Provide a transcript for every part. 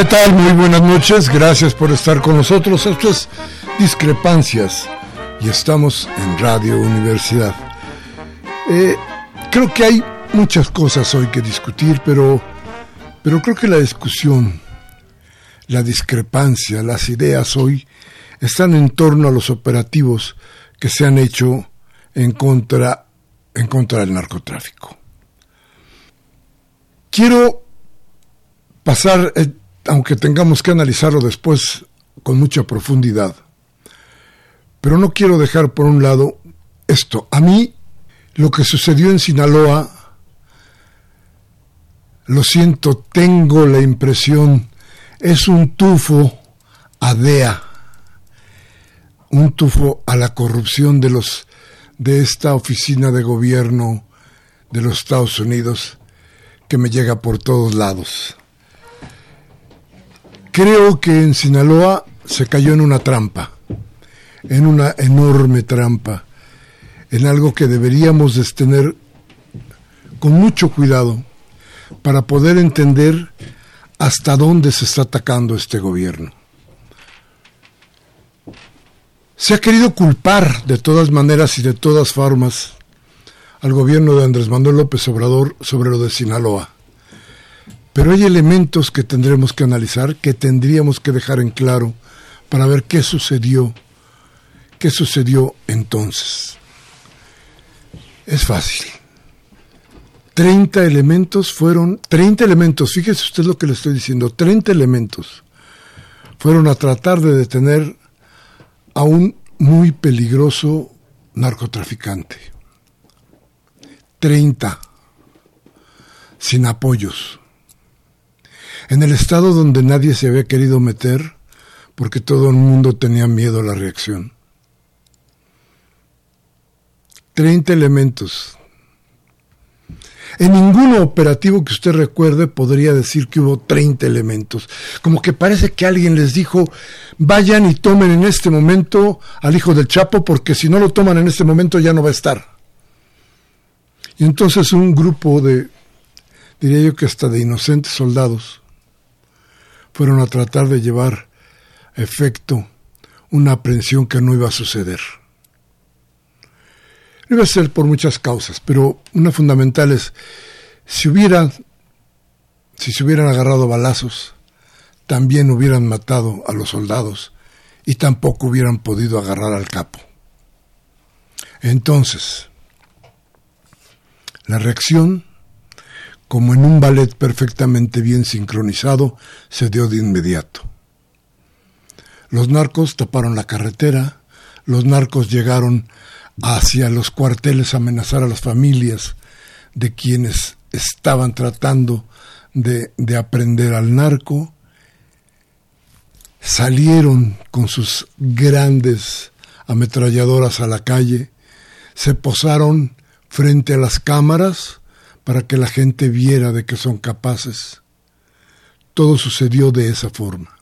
¿Qué tal? Muy buenas noches, gracias por estar con nosotros. Esto es Discrepancias y estamos en Radio Universidad. Eh, creo que hay muchas cosas hoy que discutir, pero, pero creo que la discusión, la discrepancia, las ideas hoy están en torno a los operativos que se han hecho en contra, en contra del narcotráfico. Quiero pasar eh, aunque tengamos que analizarlo después con mucha profundidad. Pero no quiero dejar por un lado esto. A mí, lo que sucedió en Sinaloa, lo siento, tengo la impresión, es un tufo a DEA, un tufo a la corrupción de los de esta oficina de gobierno de los Estados Unidos que me llega por todos lados. Creo que en Sinaloa se cayó en una trampa, en una enorme trampa, en algo que deberíamos de tener con mucho cuidado para poder entender hasta dónde se está atacando este gobierno. Se ha querido culpar de todas maneras y de todas formas al gobierno de Andrés Manuel López Obrador sobre lo de Sinaloa. Pero hay elementos que tendremos que analizar, que tendríamos que dejar en claro para ver qué sucedió, qué sucedió entonces. Es fácil. 30 elementos fueron, 30 elementos, fíjese usted lo que le estoy diciendo, 30 elementos fueron a tratar de detener a un muy peligroso narcotraficante. 30 sin apoyos en el estado donde nadie se había querido meter porque todo el mundo tenía miedo a la reacción. Treinta elementos. En ningún operativo que usted recuerde podría decir que hubo 30 elementos. Como que parece que alguien les dijo, vayan y tomen en este momento al hijo del Chapo porque si no lo toman en este momento ya no va a estar. Y entonces un grupo de, diría yo que hasta de inocentes soldados, fueron a tratar de llevar a efecto una aprehensión que no iba a suceder. Iba a ser por muchas causas, pero una fundamental es, si hubieran, si se hubieran agarrado balazos, también hubieran matado a los soldados y tampoco hubieran podido agarrar al capo. Entonces, la reacción como en un ballet perfectamente bien sincronizado, se dio de inmediato. Los narcos taparon la carretera, los narcos llegaron hacia los cuarteles a amenazar a las familias de quienes estaban tratando de, de aprender al narco, salieron con sus grandes ametralladoras a la calle, se posaron frente a las cámaras, para que la gente viera de que son capaces. Todo sucedió de esa forma.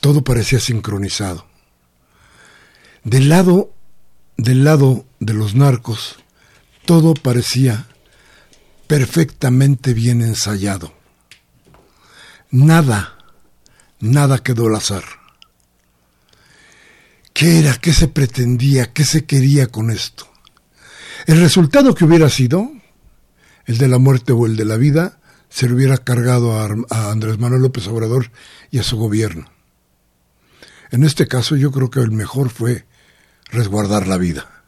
Todo parecía sincronizado. Del lado, del lado de los narcos, todo parecía perfectamente bien ensayado. Nada, nada quedó al azar. ¿Qué era? ¿Qué se pretendía? ¿Qué se quería con esto? El resultado que hubiera sido, el de la muerte o el de la vida, se le hubiera cargado a, Andrés Manuel López Obrador y a su gobierno. En este caso yo creo que el mejor fue resguardar la vida.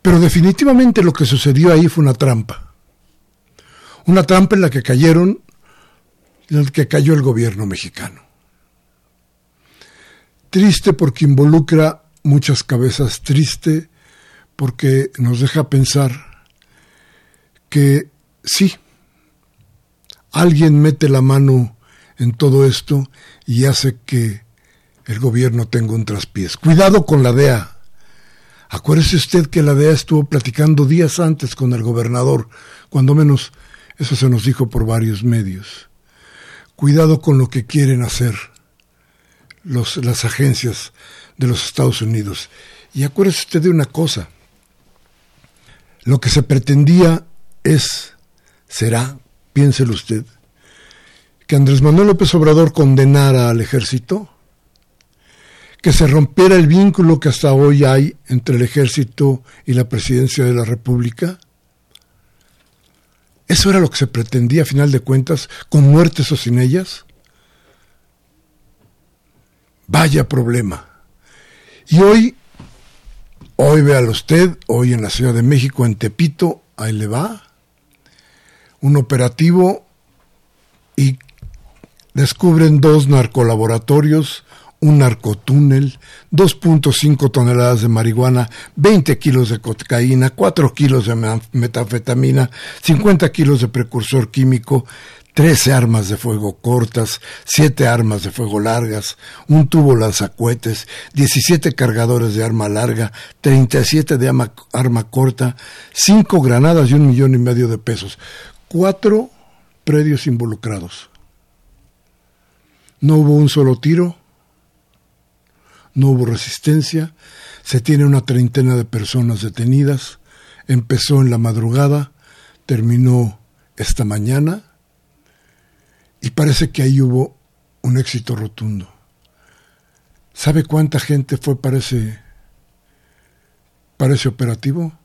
Pero definitivamente lo que sucedió ahí fue una trampa. Una trampa en la que cayeron, en la que cayó el gobierno mexicano. Triste porque involucra muchas cabezas, triste porque nos deja pensar que sí, alguien mete la mano en todo esto y hace que el gobierno tenga un traspiés. Cuidado con la DEA. Acuérdese usted que la DEA estuvo platicando días antes con el gobernador, cuando menos eso se nos dijo por varios medios. Cuidado con lo que quieren hacer los, las agencias de los Estados Unidos. Y acuérdese usted de una cosa. Lo que se pretendía es, será, piénselo usted, que Andrés Manuel López Obrador condenara al ejército que se rompiera el vínculo que hasta hoy hay entre el ejército y la presidencia de la República? ¿Eso era lo que se pretendía a final de cuentas, con muertes o sin ellas? Vaya problema. Y hoy, hoy véalo usted, hoy en la Ciudad de México, en Tepito, ahí le va, un operativo y descubren dos narcolaboratorios un narcotúnel, 2.5 toneladas de marihuana, 20 kilos de cocaína, 4 kilos de metanfetamina, 50 kilos de precursor químico, 13 armas de fuego cortas, 7 armas de fuego largas, un tubo lanzacuetes, 17 cargadores de arma larga, 37 de arma, arma corta, 5 granadas y un millón y medio de pesos. Cuatro predios involucrados. No hubo un solo tiro, no hubo resistencia, se tiene una treintena de personas detenidas, empezó en la madrugada, terminó esta mañana y parece que ahí hubo un éxito rotundo. ¿Sabe cuánta gente fue para ese, para ese operativo?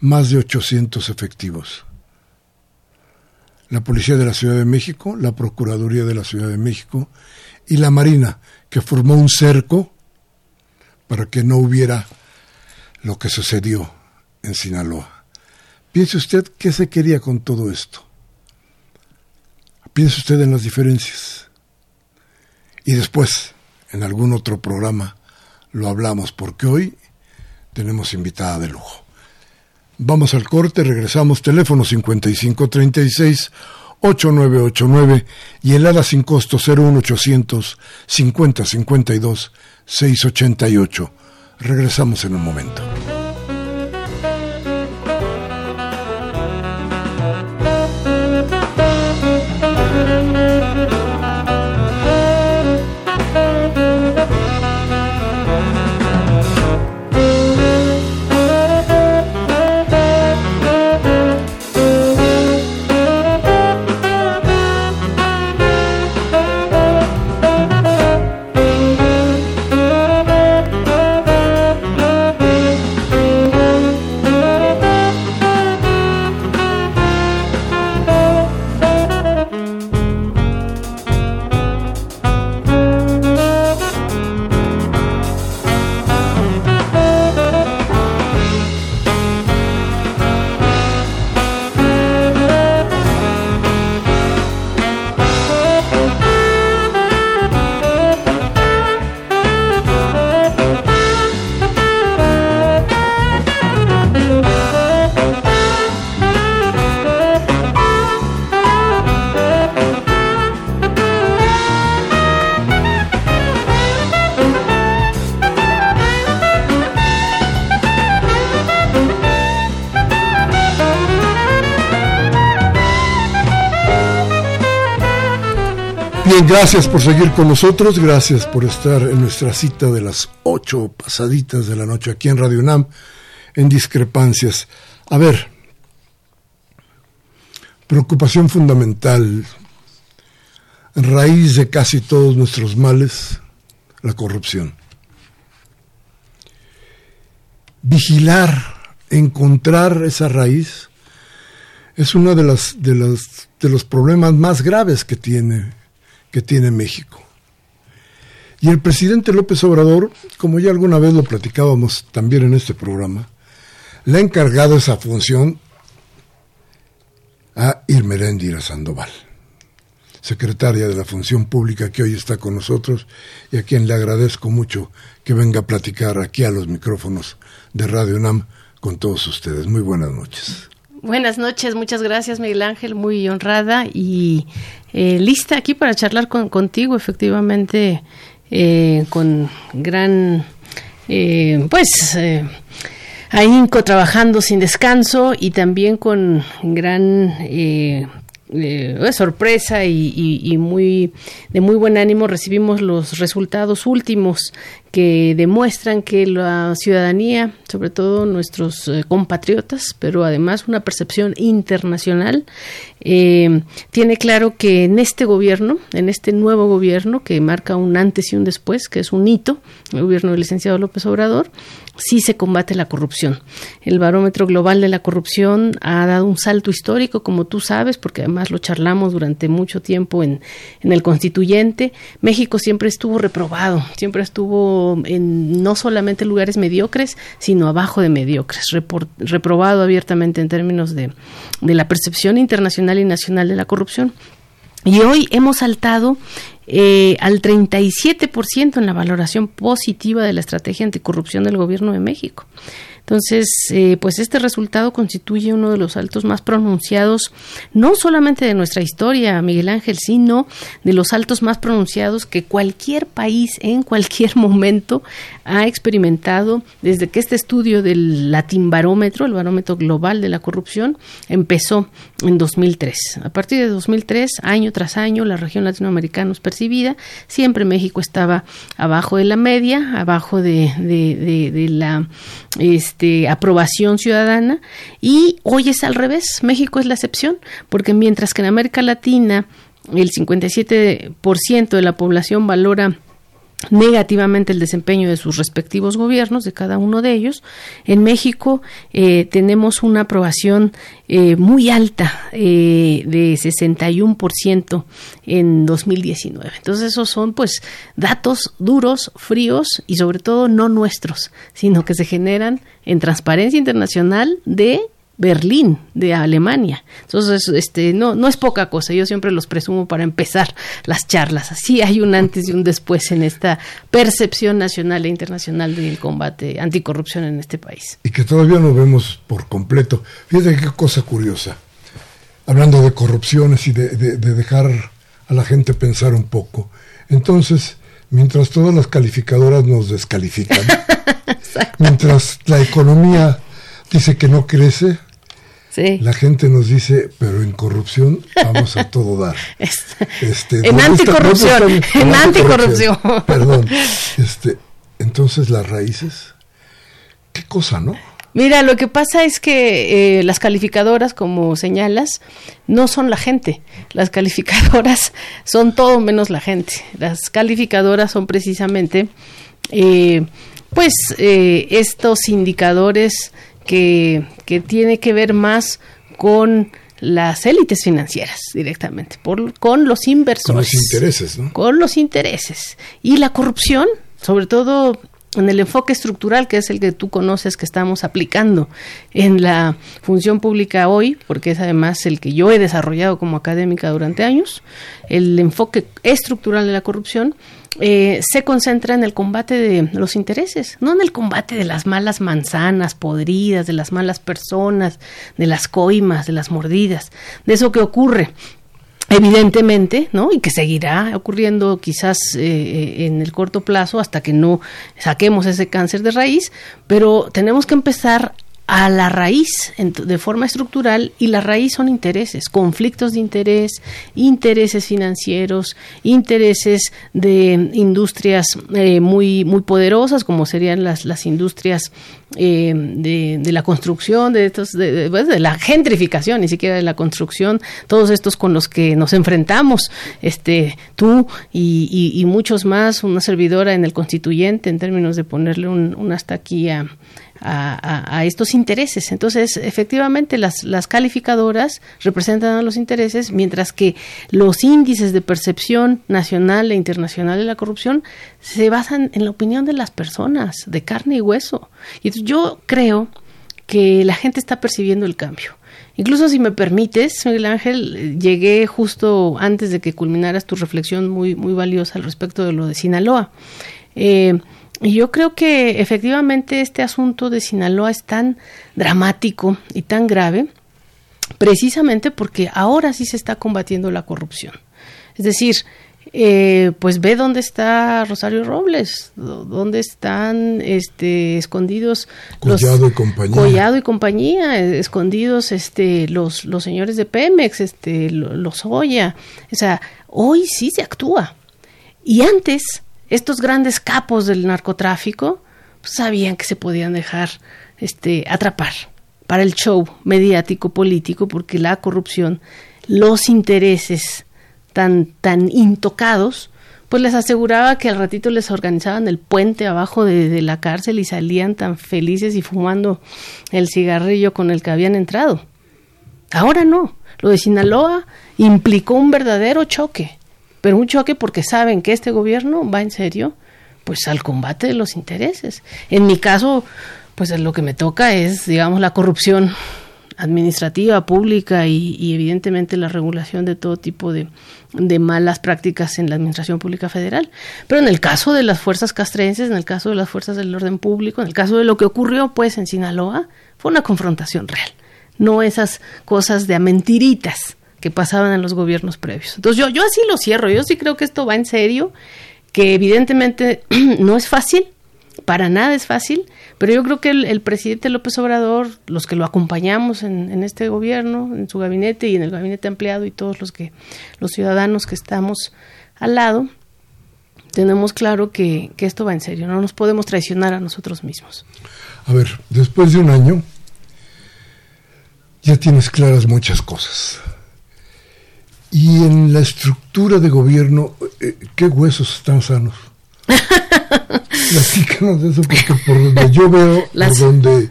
Más de 800 efectivos. La Policía de la Ciudad de México, la Procuraduría de la Ciudad de México y la Marina, que formó un cerco para que no hubiera lo que sucedió en Sinaloa. Piense usted qué se quería con todo esto. Piense usted en las diferencias. Y después, en algún otro programa, lo hablamos, porque hoy tenemos invitada de lujo. Vamos al corte, regresamos, teléfono 5536 8989 y el ALA sin costo 01800 5052 688. Regresamos en un momento. Gracias por seguir con nosotros, gracias por estar en nuestra cita de las ocho pasaditas de la noche aquí en Radio UNAM, en discrepancias. A ver, preocupación fundamental, raíz de casi todos nuestros males, la corrupción. Vigilar, encontrar esa raíz, es uno de, las, de, los, de los problemas más graves que tiene, que tiene México. Y el presidente López Obrador, como ya alguna vez lo platicábamos también en este programa, le ha encargado esa función a Irmeréndira Sandoval, secretaria de la Función Pública que hoy está con nosotros y a quien le agradezco mucho que venga a platicar aquí a los micrófonos de Radio UNAM con todos ustedes. Muy buenas noches. Buenas noches, muchas gracias Miguel Ángel, muy honrada y eh, lista aquí para charlar con, contigo, efectivamente, eh, con gran, eh, pues, ahínco trabajando sin descanso y también con gran eh, sorpresa y, muy de muy buen ánimo recibimos los resultados últimos que demuestran que la ciudadanía, sobre todo nuestros eh, compatriotas, pero además una percepción internacional, eh, tiene claro que en este gobierno, en este nuevo gobierno que marca un antes y un después, que es un hito, el gobierno del licenciado López Obrador, sí se combate la corrupción. El barómetro global de la corrupción ha dado un salto histórico, como tú sabes, porque además lo charlamos durante mucho tiempo en, en el constituyente. México siempre estuvo reprobado, siempre estuvo en no solamente lugares mediocres, sino abajo de mediocres, reprobado abiertamente en términos de, de la percepción internacional y nacional de la corrupción. Y hoy hemos saltado eh, al 37% en la valoración positiva de la estrategia anticorrupción del gobierno de México. Entonces, eh, pues este resultado constituye uno de los saltos más pronunciados, no solamente de nuestra historia, Miguel Ángel, sino de los saltos más pronunciados que cualquier país en cualquier momento ha experimentado desde que este estudio del Latin Barómetro, el barómetro global de la corrupción, empezó en 2003. A partir de 2003, año tras año, la región latinoamericana es percibida, siempre México estaba abajo de la media, abajo de, de, de la este, aprobación ciudadana. Y hoy es al revés, México es la excepción, porque mientras que en América Latina el 57% de la población valora negativamente el desempeño de sus respectivos gobiernos, de cada uno de ellos. En México eh, tenemos una aprobación eh, muy alta eh, de 61% en 2019. Entonces esos son pues datos duros, fríos y sobre todo no nuestros, sino que se generan en transparencia internacional de Berlín, de Alemania. Entonces, este, no, no es poca cosa, yo siempre los presumo para empezar las charlas. Así hay un antes y un después en esta percepción nacional e internacional del combate anticorrupción en este país. Y que todavía no vemos por completo. Fíjate qué cosa curiosa. Hablando de corrupciones y de, de dejar a la gente pensar un poco. Entonces, mientras todas las calificadoras nos descalifican, mientras la economía dice que no crece, la gente nos dice, pero en corrupción vamos a todo dar. Este, en anticorrupción, en anticorrupción. Perdón. Este, entonces las raíces, qué cosa, ¿no? Mira, lo que pasa es que eh, las calificadoras, como señalas, no son la gente. Las calificadoras son todo menos la gente. Las calificadoras son precisamente, eh, pues, eh, estos indicadores que, que tiene que ver más con las élites financieras directamente, por, con los inversores. Con los intereses, ¿no? Con los intereses. Y la corrupción, sobre todo en el enfoque estructural, que es el que tú conoces que estamos aplicando en la función pública hoy, porque es además el que yo he desarrollado como académica durante años, el enfoque estructural de la corrupción, eh, se concentra en el combate de los intereses, no en el combate de las malas manzanas podridas, de las malas personas, de las coimas, de las mordidas, de eso que ocurre evidentemente, ¿no? Y que seguirá ocurriendo quizás eh, eh, en el corto plazo hasta que no saquemos ese cáncer de raíz, pero tenemos que empezar a la raíz de forma estructural y la raíz son intereses, conflictos de interés, intereses financieros, intereses de industrias eh, muy, muy poderosas como serían las, las industrias eh, de, la construcción, de, estos, de, la gentrificación, ni siquiera de la construcción, todos estos con los que nos enfrentamos, este, tú y, muchos más, una servidora en el constituyente en términos de ponerle un, un hasta aquí a a, estos intereses. Entonces, efectivamente, las, las calificadoras representan a los intereses, mientras que los índices de percepción nacional e internacional de la corrupción se basan en la opinión de las personas, de carne y hueso. Y yo creo que la gente está percibiendo el cambio. Incluso si me permites, Miguel Ángel, llegué justo antes de que culminaras tu reflexión muy, muy valiosa al respecto de lo de Sinaloa. Eh, y yo creo que efectivamente este asunto de Sinaloa es tan dramático y tan grave precisamente porque ahora sí se está combatiendo la corrupción. Es decir, eh, pues ve dónde está Rosario Robles, dónde están este, escondidos Collado los, y compañía, Collado y compañía, escondidos este, los, los señores de Pemex, este, los Oya. O sea, hoy sí se actúa. Y antes estos grandes capos del narcotráfico pues, sabían que se podían dejar este, atrapar para el show mediático político porque la corrupción, los intereses tan, tan intocados, pues les aseguraba que al ratito les organizaban el puente abajo de, de, la cárcel y salían tan felices y fumando el cigarrillo con el que habían entrado. Ahora no. Lo de Sinaloa implicó un verdadero choque pero un choque porque saben que este gobierno va en serio pues al combate de los intereses. En mi caso, pues lo que me toca es, digamos, la corrupción administrativa, pública y, evidentemente la regulación de todo tipo de, de, malas prácticas en la administración pública federal. Pero en el caso de las fuerzas castrenses, en el caso de las fuerzas del orden público, en el caso de lo que ocurrió pues en Sinaloa, fue una confrontación real, no esas cosas de mentiritas que pasaban en los gobiernos previos. Entonces yo, yo así lo cierro, yo sí creo que esto va en serio, que evidentemente no es fácil, para nada es fácil, pero yo creo que el, presidente López Obrador, los que lo acompañamos en, este gobierno, en su gabinete y en el gabinete ampliado y todos los que, los ciudadanos que estamos al lado, tenemos claro que esto va en serio, no nos podemos traicionar a nosotros mismos. A ver, después de un año, ya tienes claras muchas cosas. Y en la estructura de gobierno, eh, ¿qué huesos están sanos? Platícanos de eso, porque por donde yo veo, por donde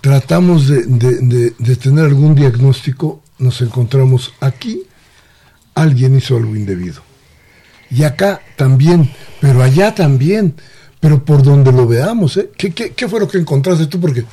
tratamos de, de, tener algún diagnóstico, nos encontramos aquí, alguien hizo algo indebido. Y acá también, pero allá también, pero por donde lo veamos, ¿eh? ¿Qué, qué, qué fue lo que encontraste tú? Porque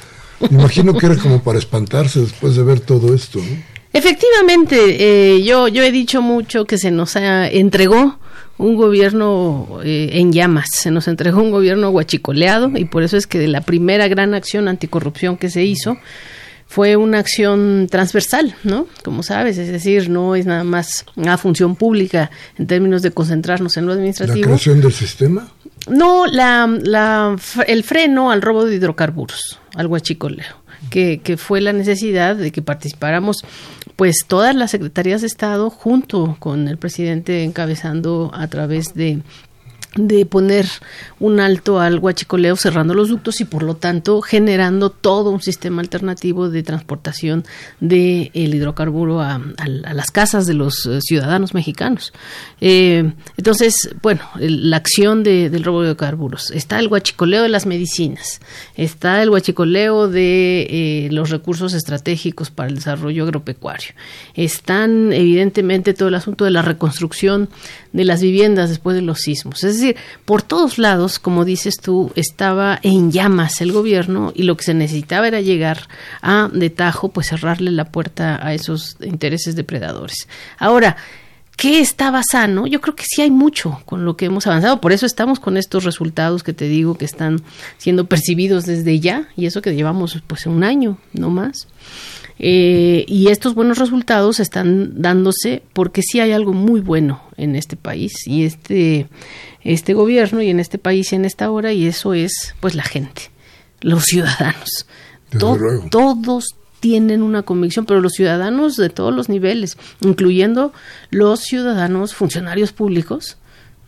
me imagino que era como para espantarse después de ver todo esto, ¿no? Efectivamente, eh, yo, yo he dicho mucho que se nos entregó un gobierno eh, en llamas, se nos entregó un gobierno guachicoleado y por eso es que la primera gran acción anticorrupción que se hizo fue una acción transversal, ¿no? Como sabes, es decir, no es nada más una función pública en términos de concentrarnos en lo administrativo. ¿La creación del sistema? No, la, la, el freno al robo de hidrocarburos, al guachicoleo que, que fue la necesidad de que participáramos pues todas las secretarías de Estado junto con el presidente encabezando a través de de poner un alto al huachicoleo cerrando los ductos y por lo tanto generando todo un sistema alternativo de transportación del el hidrocarburo a, las casas de los eh, ciudadanos mexicanos. Eh, entonces, bueno, la acción del robo de hidrocarburos. Está el huachicoleo de las medicinas, está el huachicoleo de eh, los recursos estratégicos para el desarrollo agropecuario, están evidentemente todo el asunto de la reconstrucción de las viviendas después de los sismos. Decir, por todos lados, como dices tú, estaba en llamas el gobierno y lo que se necesitaba era llegar a de tajo, pues cerrarle la puerta a esos intereses depredadores. Ahora, ¿Qué estaba sano? Yo creo que sí hay mucho con lo que hemos avanzado. Por eso estamos con estos resultados que te digo que están siendo percibidos desde ya y eso que llevamos pues un año, no más. Eh, y estos buenos resultados están dándose porque sí hay algo muy bueno en este país y este, este gobierno y en este país y en esta hora y eso es pues la gente, los ciudadanos. todos tienen una convicción, pero los ciudadanos de todos los niveles, incluyendo los ciudadanos funcionarios públicos,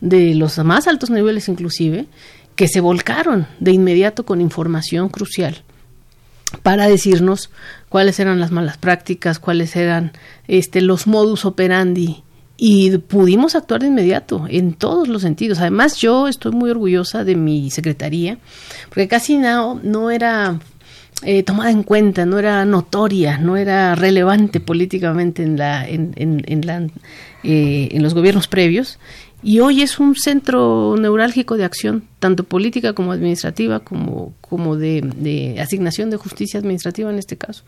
de los más altos niveles inclusive, que se volcaron de inmediato con información crucial para decirnos cuáles eran las malas prácticas, cuáles eran este, los modus operandi y pudimos actuar de inmediato en todos los sentidos. Además, yo estoy muy orgullosa de mi secretaría, porque casi no, no era eh, tomada en cuenta, no era notoria, no era relevante políticamente en, la, en, en, la, eh, en los gobiernos previos. Y hoy es un centro neurálgico de acción, tanto política como administrativa, como, como de, de asignación de justicia administrativa en este caso.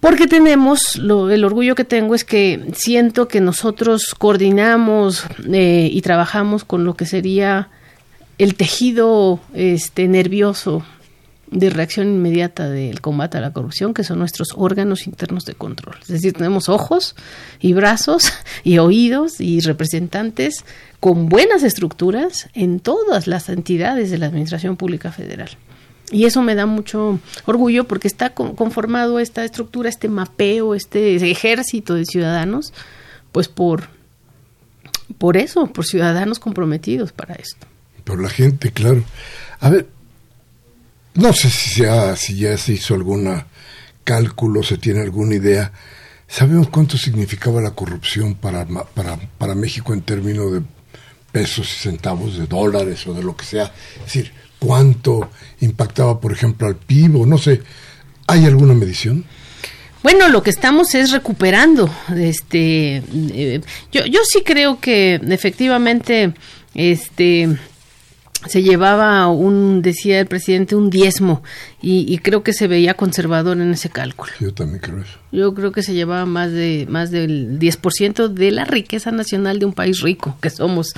Porque tenemos, lo, el orgullo que tengo es que siento que nosotros coordinamos eh, y trabajamos con lo que sería el tejido este, nervioso de reacción inmediata del combate a la corrupción, que son nuestros órganos internos de control. Es decir, tenemos ojos y brazos y oídos y representantes con buenas estructuras en todas las entidades de la Administración Pública Federal. Y eso me da mucho orgullo porque está conformado esta estructura, este mapeo, este ejército de ciudadanos, pues por, por eso, por ciudadanos comprometidos para esto. Por la gente, claro. A ver, no sé si, ya, se hizo algún cálculo, se tiene alguna idea. ¿Sabemos cuánto significaba la corrupción para, para, México en términos de pesos y centavos de dólares o de lo que sea? Es decir, cuánto impactaba, por ejemplo, al PIB o no sé. ¿Hay alguna medición? Bueno, lo que estamos es recuperando. Este, eh, yo sí creo que efectivamente, este, se llevaba un, decía el presidente, un diezmo y, creo que se veía conservador en ese cálculo. Yo también creo eso. Yo creo que se llevaba más de más del 10% de la riqueza nacional de un país rico que somos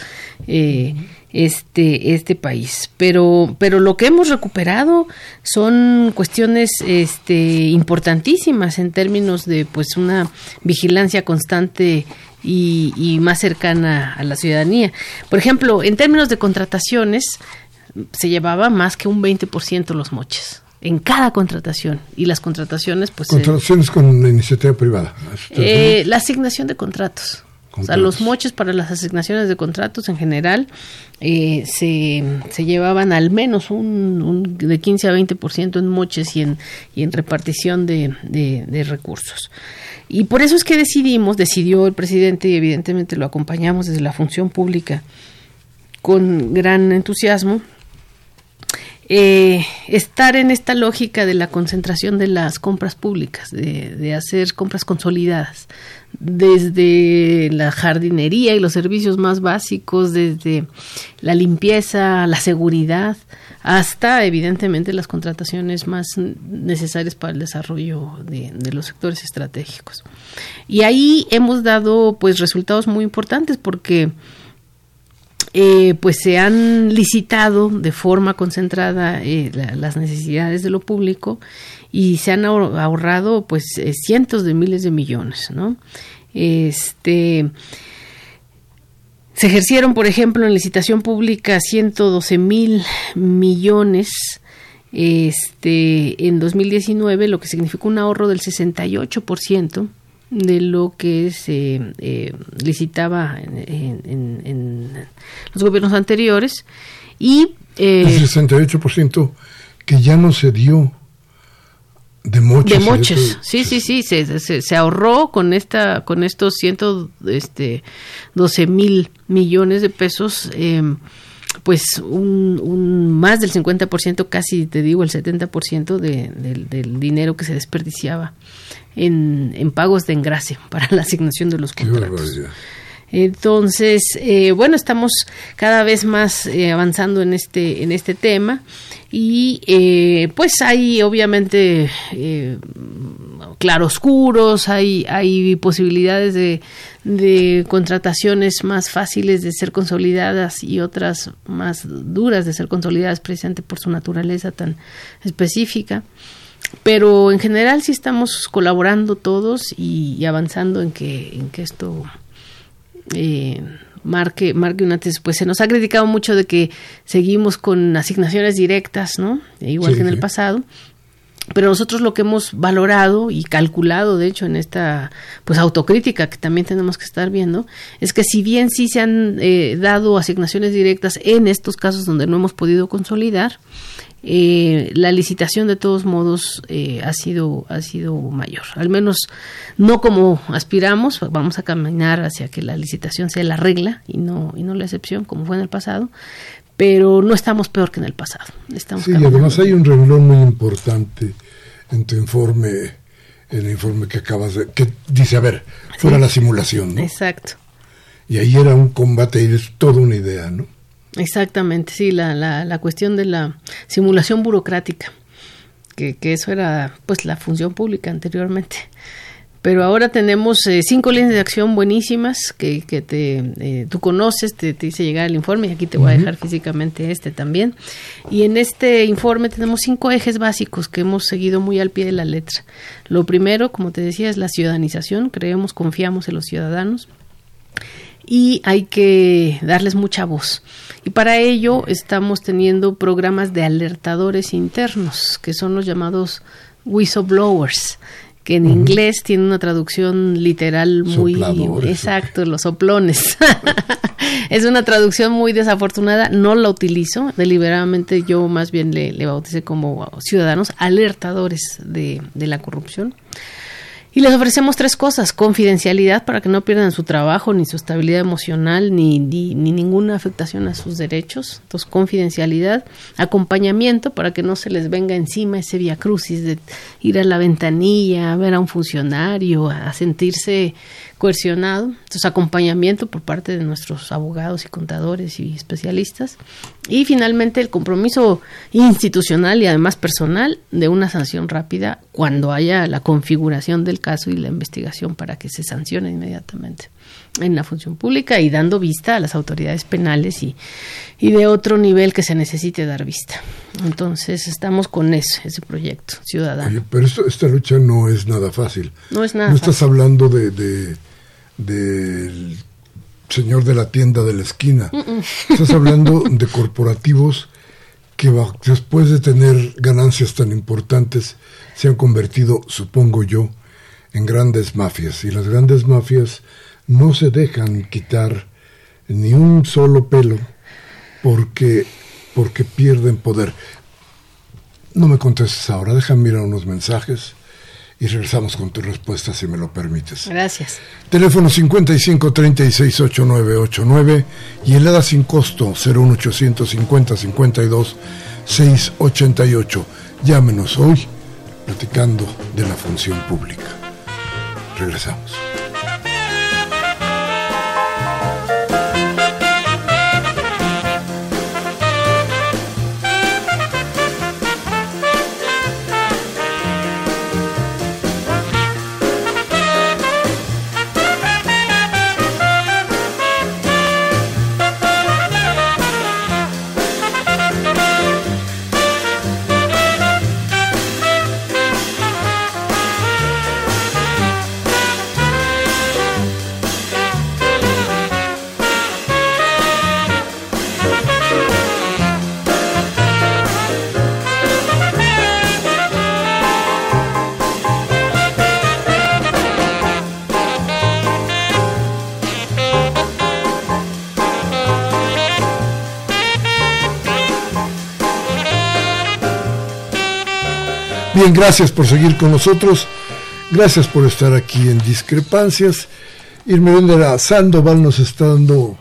eh, este este país. Pero pero lo que hemos recuperado son cuestiones este importantísimas en términos de pues una vigilancia constante y, más cercana a la ciudadanía. Por ejemplo, en términos de contrataciones, se llevaba más que un 20% los moches en cada contratación y las contrataciones pues contrataciones con la iniciativa privada eh, la asignación de contratos. O sea, los moches para las asignaciones de contratos en general eh, se, se, llevaban al menos un, de 15 a 20% en moches y en, y en repartición de, de recursos. Y por eso es que decidimos, decidió el presidente y evidentemente lo acompañamos desde la función pública con gran entusiasmo, eh, estar en esta lógica de la concentración de las compras públicas, de, de, hacer compras consolidadas, desde la jardinería y los servicios más básicos, desde la limpieza, la seguridad, hasta evidentemente las contrataciones más necesarias para el desarrollo de, los sectores estratégicos. Y ahí hemos dado pues resultados muy importantes porque eh, pues se han licitado de forma concentrada eh, las necesidades de lo público y se han ahorrado pues eh, cientos de miles de millones, ¿no? Este se ejercieron, por ejemplo, en licitación pública 112 mil millones este, en 2019, lo que significó un ahorro del 68% de lo que se eh, licitaba en, los gobiernos anteriores. Y, eh, el 68% que ya no se dio de moches. sí, sí, sí, se, se, ahorró con esta, con estos ciento, este, mil millones de pesos, em, pues un, más del 50%, casi te digo el 70% de, del dinero que se desperdiciaba en, en pagos de engrase para la asignación de los contratos. Entonces, eh, bueno, estamos cada vez más eh, avanzando en este en este tema y eh, pues hay obviamente claroscuros, hay hay posibilidades de, de contrataciones más fáciles de ser consolidadas y otras más duras de ser consolidadas precisamente por su naturaleza tan específica pero en general sí estamos colaborando todos y, avanzando en que en que esto eh, marque, marque un antes Pues se nos ha criticado mucho de que seguimos con asignaciones directas, ¿no? Igual que en el pasado. Pero nosotros lo que hemos valorado y calculado, de hecho, en esta pues autocrítica que también tenemos que estar viendo, es que si bien sí se han eh, dado asignaciones directas en estos casos donde no hemos podido consolidar, eh, la licitación de todos modos eh, ha sido ha sido mayor. Al menos no como aspiramos vamos a caminar hacia que la licitación sea la regla y no y no la excepción como fue en el pasado pero no estamos peor que en el pasado. Estamos sí, y además hay un renglón muy importante en tu informe, el informe que acabas de... que dice, a ver, fuera la simulación, ¿no? Exacto. Y ahí era un combate y es toda una idea, ¿no? Exactamente, sí, la, la, la cuestión de la simulación burocrática, que, que eso era pues la función pública anteriormente pero ahora tenemos eh, cinco líneas de acción buenísimas que, que te, eh, tú conoces, te, te, hice llegar el informe y aquí te voy a dejar físicamente este también. Y en este informe tenemos cinco ejes básicos que hemos seguido muy al pie de la letra. Lo primero, como te decía, es la ciudadanización, creemos, confiamos en los ciudadanos y hay que darles mucha voz. Y para ello estamos teniendo programas de alertadores internos, que son los llamados whistleblowers que en inglés tiene una traducción literal muy exacto, los soplones. es una traducción muy desafortunada, no la utilizo, deliberadamente yo más bien le, le bauticé como ciudadanos alertadores de, de la corrupción. Y les ofrecemos tres cosas, confidencialidad para que no pierdan su trabajo, ni su estabilidad emocional, ni, ni, ninguna afectación a sus derechos. Entonces, confidencialidad, acompañamiento para que no se les venga encima ese via crucis de ir a la ventanilla, a ver a un funcionario, a sentirse coercionado. Entonces, acompañamiento por parte de nuestros abogados y contadores y especialistas. Y finalmente, el compromiso institucional y además personal de una sanción rápida cuando haya la configuración del caso y la investigación para que se sancione inmediatamente en la función pública y dando vista a las autoridades penales y, y de otro nivel que se necesite dar vista. Entonces estamos con eso, ese proyecto ciudadano. pero esta lucha no es nada fácil. No es nada. No estás hablando de del señor de la tienda de la esquina. Estás hablando de corporativos que después de tener ganancias tan importantes se han convertido, supongo yo, en grandes mafias. Y las grandes mafias no se dejan quitar ni un solo pelo porque, porque pierden poder. No me contestes ahora, déjame mirar unos mensajes y regresamos con tu respuesta si me lo permites. Gracias. Teléfono 55 36 8989 y helada sin costo 01850 52 688. Llámenos hoy platicando de la función pública. Regresamos. Gracias por seguir con nosotros. Gracias por estar aquí en Discrepancias. Irmerendera Sandoval nos está dando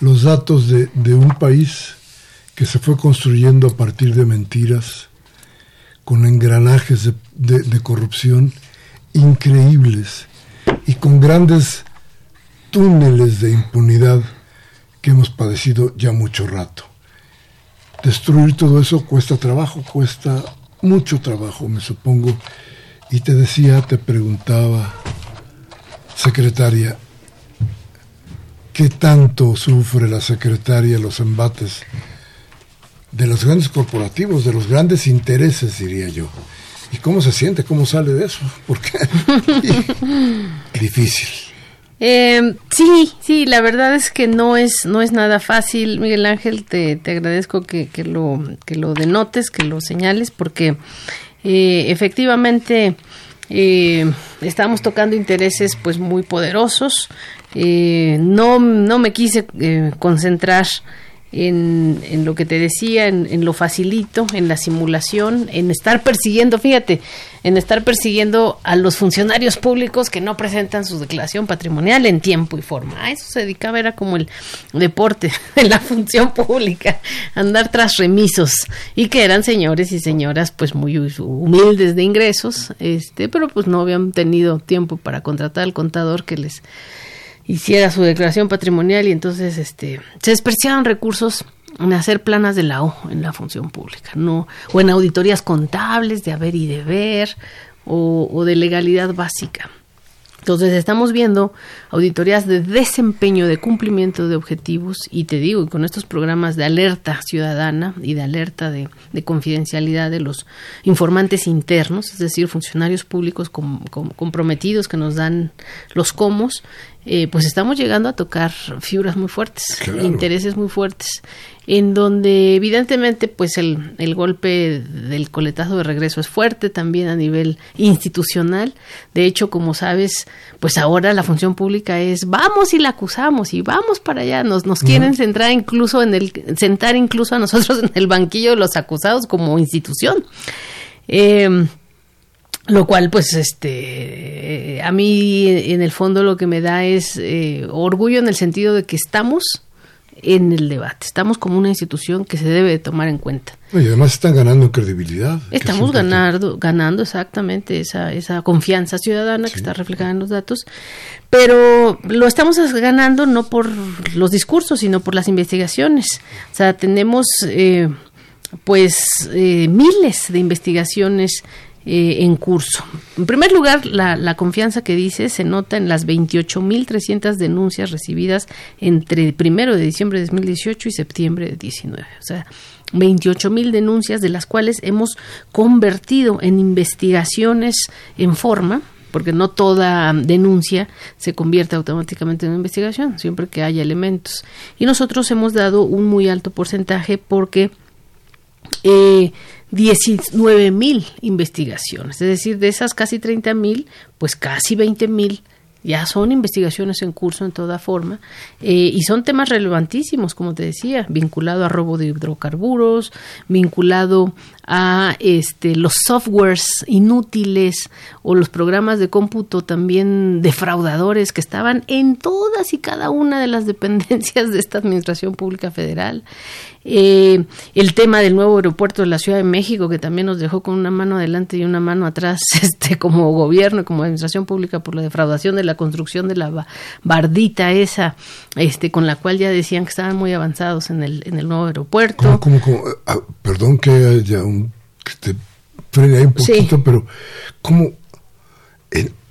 los datos de, un país que se fue construyendo a partir de mentiras, con engranajes de, de corrupción increíbles y con grandes túneles de impunidad que hemos padecido ya mucho rato. Destruir todo eso cuesta trabajo, cuesta mucho trabajo, me supongo. Y te decía, te preguntaba, secretaria, ¿qué tanto sufre la secretaria los embates de los grandes corporativos, de los grandes intereses, diría yo? ¿Y cómo se siente? ¿Cómo sale de eso? Porque difícil. Eh, sí, sí, la verdad es que no es, no es nada fácil, Miguel Ángel, te, te agradezco que, que, lo, que lo denotes, que lo señales, porque Eh, efectivamente, eh, estamos tocando intereses pues muy poderosos. Eh, no, no me quise concentrar en, en, lo que te decía, en, en, lo facilito, en la simulación, en estar persiguiendo, fíjate, en estar persiguiendo a los funcionarios públicos que no presentan su declaración patrimonial en tiempo y forma. A eso se dedicaba, era como el deporte en la función pública, andar tras remisos, y que eran señores y señoras pues muy humildes de ingresos, este, pero pues no habían tenido tiempo para contratar al contador que les hiciera su declaración patrimonial y entonces este se despreciaban recursos en hacer planas de la O en la función pública, no o en auditorías contables de haber y deber o, o de legalidad básica. Entonces estamos viendo auditorías de desempeño, de cumplimiento de objetivos y te digo, con estos programas de alerta ciudadana y de alerta de, confidencialidad de los informantes internos, es decir, funcionarios públicos comprometidos que nos dan los comos, eh, pues estamos llegando a tocar fibras muy fuertes, intereses muy fuertes, en donde evidentemente pues el, el, golpe del coletazo de regreso es fuerte también a nivel institucional. De hecho, como sabes, pues ahora la función pública es vamos y la acusamos y vamos para allá. Nos, nos quieren centrar incluso en el, sentar incluso a nosotros en el banquillo de los acusados como institución. Eh, lo cual pues este a mí en el fondo lo que me da es eh, orgullo en el sentido de que estamos en el debate. Estamos como una institución que se debe tomar en cuenta. Y además están ganando credibilidad estamos ganando ganando exactamente esa esa confianza ciudadana que está reflejada en los datos. Pero lo estamos ganando no por los discursos sino por las investigaciones. O sea tenemos eh, pues eh, miles de investigaciones eh, en curso. En primer lugar, la, confianza que dice se nota en las 28.300 denuncias recibidas entre primero de diciembre de 2018 y septiembre de 19. O sea, 28.000 denuncias de las cuales hemos convertido en investigaciones en forma, porque no toda denuncia se convierte automáticamente en una investigación, siempre que haya elementos. Y nosotros hemos dado un muy alto porcentaje porque eh, 19 mil investigaciones, es decir, de esas casi 30 mil, pues casi 20 mil ya son investigaciones en curso en toda forma eh, y son temas relevantísimos, como te decía, vinculado a robo de hidrocarburos, vinculado a este, los softwares inútiles o los programas de cómputo también defraudadores que estaban en todas y cada una de las dependencias de esta Administración Pública Federal. Eh, el tema del nuevo aeropuerto de la Ciudad de México, que también nos dejó con una mano adelante y una mano atrás, este, como gobierno, como administración pública, por la defraudación de la construcción de la bardita esa, este, con la cual ya decían que estaban muy avanzados en el, en el nuevo aeropuerto. Ah, perdón que haya un, que te frene ahí un poquito, pero ¿cómo?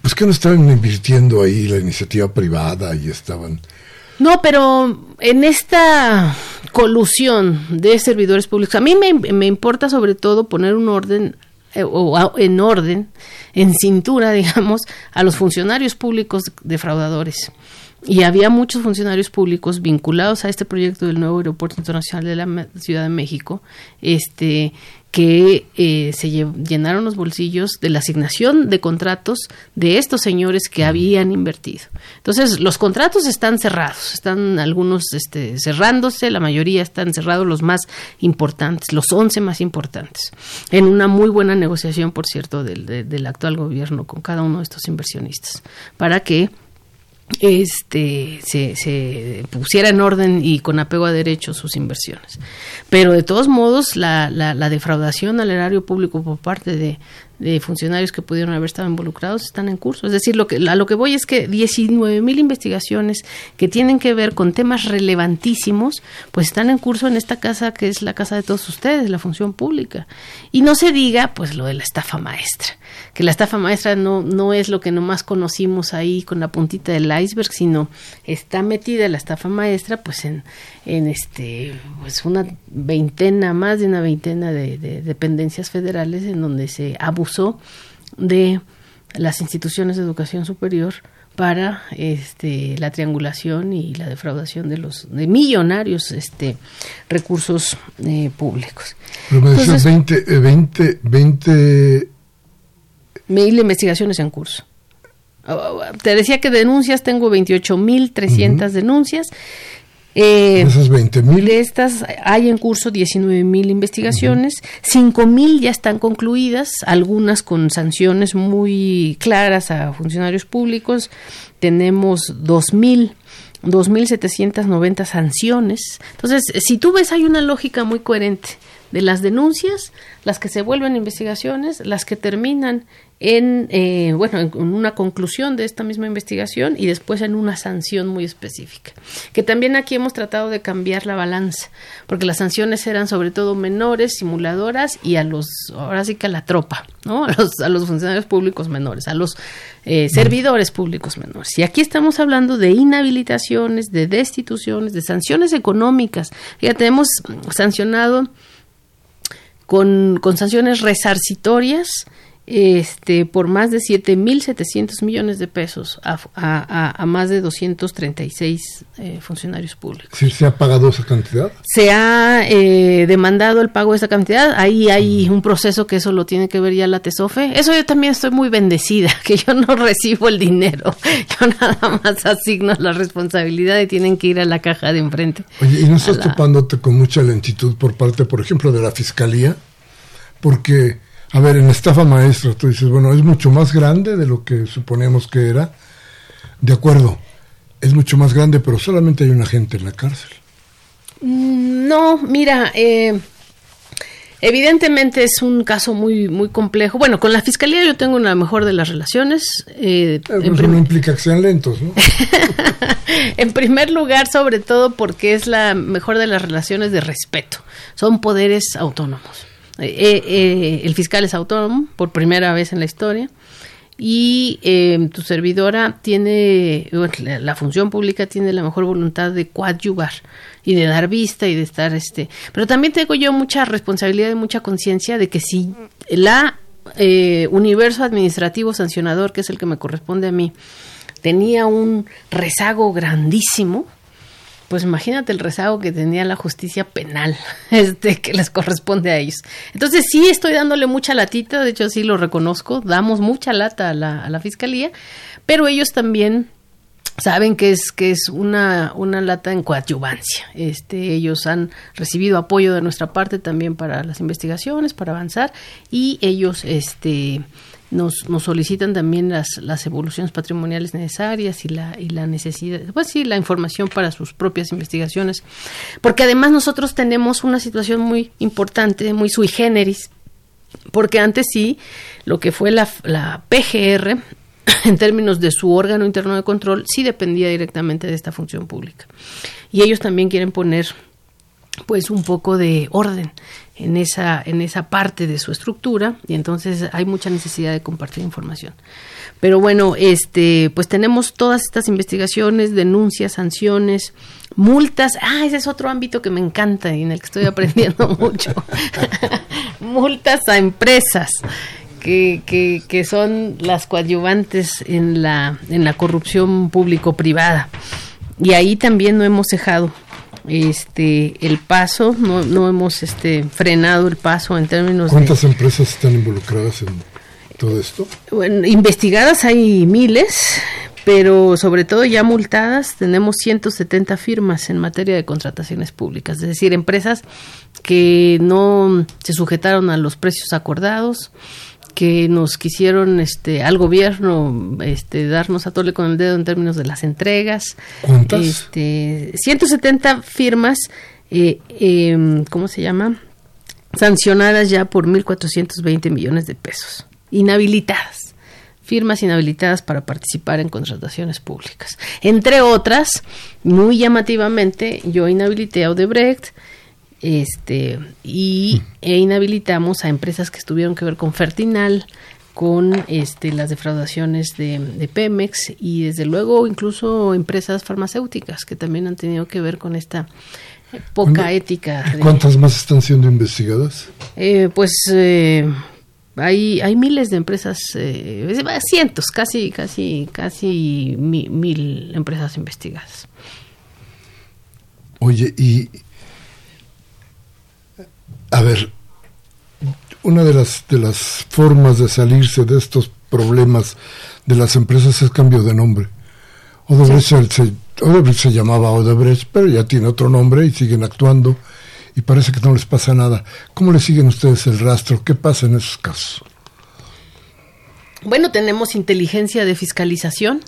pues que no estaban invirtiendo ahí la iniciativa privada y estaban no, pero en esta colusión de servidores públicos, a mí me, importa sobre todo poner un orden eh, o en orden, en cintura, digamos, a los funcionarios públicos defraudadores. Y había muchos funcionarios públicos vinculados a este proyecto del nuevo aeropuerto internacional de la Ciudad de México, este, que eh, se llenaron los bolsillos de la asignación de contratos de estos señores que habían invertido. Entonces, los contratos están cerrados, están algunos este, cerrándose, la mayoría están cerrados, los más importantes, los 11 más importantes, en una muy buena negociación, por cierto, del, del actual gobierno con cada uno de estos inversionistas, para que este se, se, pusiera en orden y con apego a derechos sus inversiones. Pero de todos modos, la, la, la defraudación al erario público por parte de, de funcionarios que pudieron haber estado involucrados están en curso. Es decir, lo que, a lo que voy es que 19 mil investigaciones que tienen que ver con temas relevantísimos, pues están en curso en esta casa que es la casa de todos ustedes, la función pública. Y no se diga, pues, lo de la estafa maestra, que la estafa maestra no, no es lo que nomás conocimos ahí con la puntita del iceberg, sino está metida la estafa maestra, pues, en, en este, pues, una veintena, más de una veintena de, de dependencias federales en donde se abusa de las instituciones de educación superior para este, la triangulación y la defraudación de los de millonarios este, recursos eh, públicos. Pero me decías 20, 20, 20... Mil investigaciones en curso. Te decía que denuncias, tengo 28.300 denuncias. Eh, esas 20 mil. De estas hay en curso 19 mil investigaciones, cinco mil ya están concluidas, algunas con sanciones muy claras a funcionarios públicos. Tenemos 2 mil 2.790 sanciones. Entonces, si tú ves, hay una lógica muy coherente de las denuncias, las que se vuelven investigaciones, las que terminan en, eh, bueno, en una conclusión de esta misma investigación y después en una sanción muy específica. Que también aquí hemos tratado de cambiar la balanza, porque las sanciones eran sobre todo menores, simuladoras y a los, ahora sí que a la tropa, ¿no? A los, a los funcionarios públicos menores, a los eh, servidores públicos menores. Y aquí estamos hablando de inhabilitaciones, de destituciones, de sanciones económicas. Ya tenemos sancionado con, con sanciones resarcitorias este, por más de 7.700 millones de pesos a, a, a, más de 236 eh, funcionarios públicos. ¿Sí se ha pagado esa cantidad? Se ha eh, demandado el pago de esa cantidad. Ahí hay un proceso que eso lo tiene que ver ya la TESOFE. Eso yo también estoy muy bendecida, que yo no recibo el dinero. Yo nada más asigno la responsabilidad y tienen que ir a la caja de enfrente. Oye, ¿y no estás topándote con mucha lentitud por parte, por ejemplo, de la Fiscalía? Porque a ver, en estafa maestra tú dices, bueno, es mucho más grande de lo que suponíamos que era. De acuerdo, es mucho más grande, pero solamente hay una gente en la cárcel. Mm, no, mira, eh, evidentemente es un caso muy muy complejo. Bueno, con la fiscalía yo tengo una mejor de las relaciones. Eh, eso no implica que sean lentos, ¿no? en primer lugar, sobre todo porque es la mejor de las relaciones de respeto. Son poderes autónomos. Eh, eh, el fiscal es autónomo por primera vez en la historia y eh, tu servidora tiene, la, función pública tiene la mejor voluntad de coadyuvar y de dar vista y de estar, este, pero también tengo yo mucha responsabilidad y mucha conciencia de que si la universo administrativo sancionador, que es el que me corresponde a mí, tenía un rezago grandísimo, pues imagínate el rezago que tenía la justicia penal, este, que les corresponde a ellos. Entonces sí estoy dándole mucha latita, de hecho sí lo reconozco, damos mucha lata a la, a la fiscalía, pero ellos también saben que es que es una, una lata en coadyuvancia. Este, ellos han recibido apoyo de nuestra parte también para las investigaciones, para avanzar, y ellos este nos, nos solicitan también las, las evoluciones patrimoniales necesarias y la, y la necesidad, pues sí, la información para sus propias investigaciones, porque además nosotros tenemos una situación muy importante, muy sui generis, porque antes sí, lo que fue la, la PGR, en términos de su órgano interno de control, sí dependía directamente de esta función pública. Y ellos también quieren poner pues un poco de orden en esa, en esa parte de su estructura y entonces hay mucha necesidad de compartir información. Pero bueno, este, pues tenemos todas estas investigaciones, denuncias, sanciones, multas. Ah, ese es otro ámbito que me encanta y en el que estoy aprendiendo mucho. multas a empresas. Que, que, que, son las coadyuvantes en la, en la corrupción público-privada. Y ahí también no hemos cejado este el paso, no, no hemos este frenado el paso en términos ¿Cuántas empresas están involucradas en todo esto? Bueno, investigadas hay miles, pero sobre todo ya multadas tenemos 170 firmas en materia de contrataciones públicas, es decir, empresas que no se sujetaron a los precios acordados, que nos quisieron este al gobierno este darnos a tole con el dedo en términos de las entregas. ¿Cuántas? Este 170 firmas eh, eh, ¿cómo se llama? sancionadas ya por 1420 millones de pesos, inhabilitadas. Firmas inhabilitadas para participar en contrataciones públicas. Entre otras, muy llamativamente, yo inhabilité a Odebrecht, este y e inhabilitamos a empresas que estuvieron que ver con Fertinal, con este, las defraudaciones de, Pemex y desde luego incluso empresas farmacéuticas que también han tenido que ver con esta poca ética. ¿Cuántas más están siendo investigadas? Eh, pues eh, hay, hay miles de empresas, eh, cientos, casi, casi, casi mil empresas investigadas. Oye, y a ver, una de las de las formas de salirse de estos problemas de las empresas es cambio de nombre. Odebrecht, se, Odebrecht se llamaba Odebrecht, pero ya tiene otro nombre y siguen actuando y parece que no les pasa nada. ¿Cómo le siguen ustedes el rastro? ¿Qué pasa en esos casos? Bueno, tenemos inteligencia de fiscalización.